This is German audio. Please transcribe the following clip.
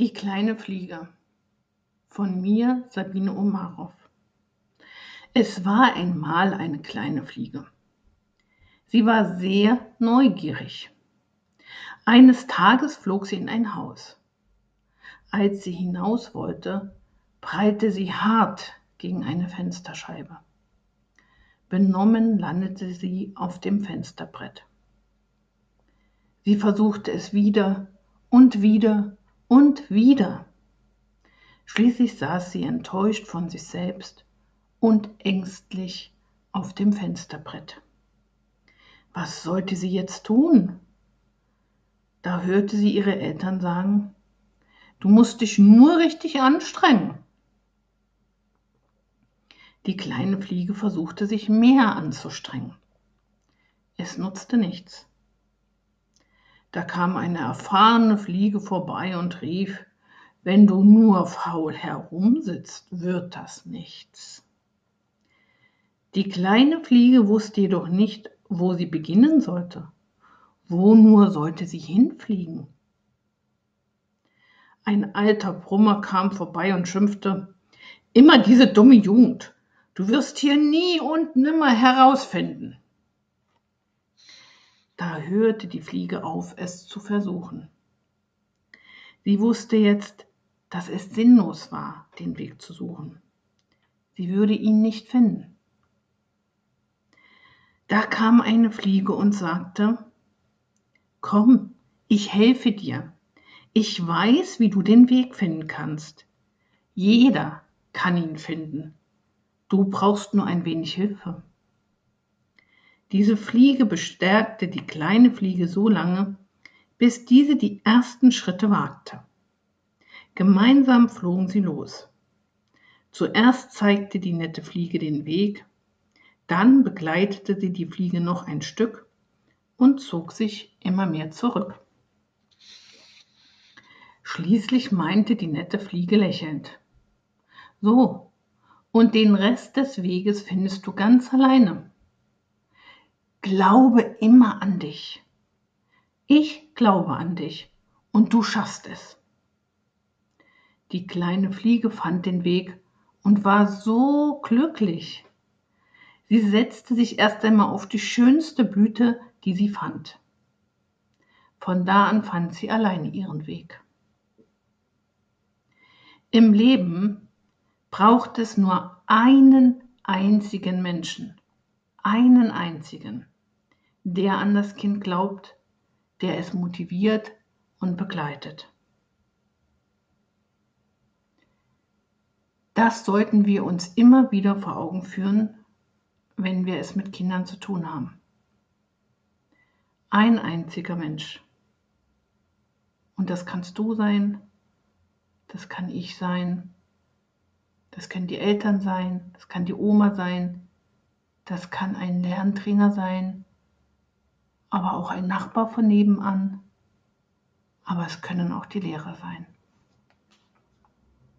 Die kleine Fliege von mir, Sabine Omarow. Es war einmal eine kleine Fliege. Sie war sehr neugierig. Eines Tages flog sie in ein Haus. Als sie hinaus wollte, prallte sie hart gegen eine Fensterscheibe. Benommen landete sie auf dem Fensterbrett. Sie versuchte es wieder und wieder und wieder. Schließlich saß sie enttäuscht von sich selbst und ängstlich auf dem Fensterbrett. Was sollte sie jetzt tun? Da hörte sie ihre Eltern sagen, du musst dich nur richtig anstrengen. Die kleine Fliege versuchte sich mehr anzustrengen. Es nutzte nichts. Da kam eine erfahrene Fliege vorbei und rief, wenn du nur faul herumsitzt, wird das nichts. Die kleine Fliege wusste jedoch nicht, wo sie beginnen sollte. Wo nur sollte sie hinfliegen? Ein alter Brummer kam vorbei und schimpfte, immer diese dumme Jugend. Du wirst hier nie und nimmer herausfinden. Da hörte die Fliege auf, es zu versuchen. Sie wusste jetzt, dass es sinnlos war, den Weg zu suchen. Sie würde ihn nicht finden. Da kam eine Fliege und sagte, Komm, ich helfe dir. Ich weiß, wie du den Weg finden kannst. Jeder kann ihn finden. Du brauchst nur ein wenig Hilfe. Diese Fliege bestärkte die kleine Fliege so lange, bis diese die ersten Schritte wagte. Gemeinsam flogen sie los. Zuerst zeigte die nette Fliege den Weg, dann begleitete sie die Fliege noch ein Stück und zog sich immer mehr zurück. Schließlich meinte die nette Fliege lächelnd, So, und den Rest des Weges findest du ganz alleine. Glaube immer an dich. Ich glaube an dich und du schaffst es. Die kleine Fliege fand den Weg und war so glücklich. Sie setzte sich erst einmal auf die schönste Blüte, die sie fand. Von da an fand sie alleine ihren Weg. Im Leben braucht es nur einen einzigen Menschen, einen einzigen, der an das Kind glaubt, der es motiviert und begleitet. Das sollten wir uns immer wieder vor Augen führen, wenn wir es mit Kindern zu tun haben. Ein einziger Mensch. Und das kannst du sein, das kann ich sein, das können die Eltern sein, das kann die Oma sein, das kann ein Lerntrainer sein, aber auch ein Nachbar von nebenan, aber es können auch die Lehrer sein.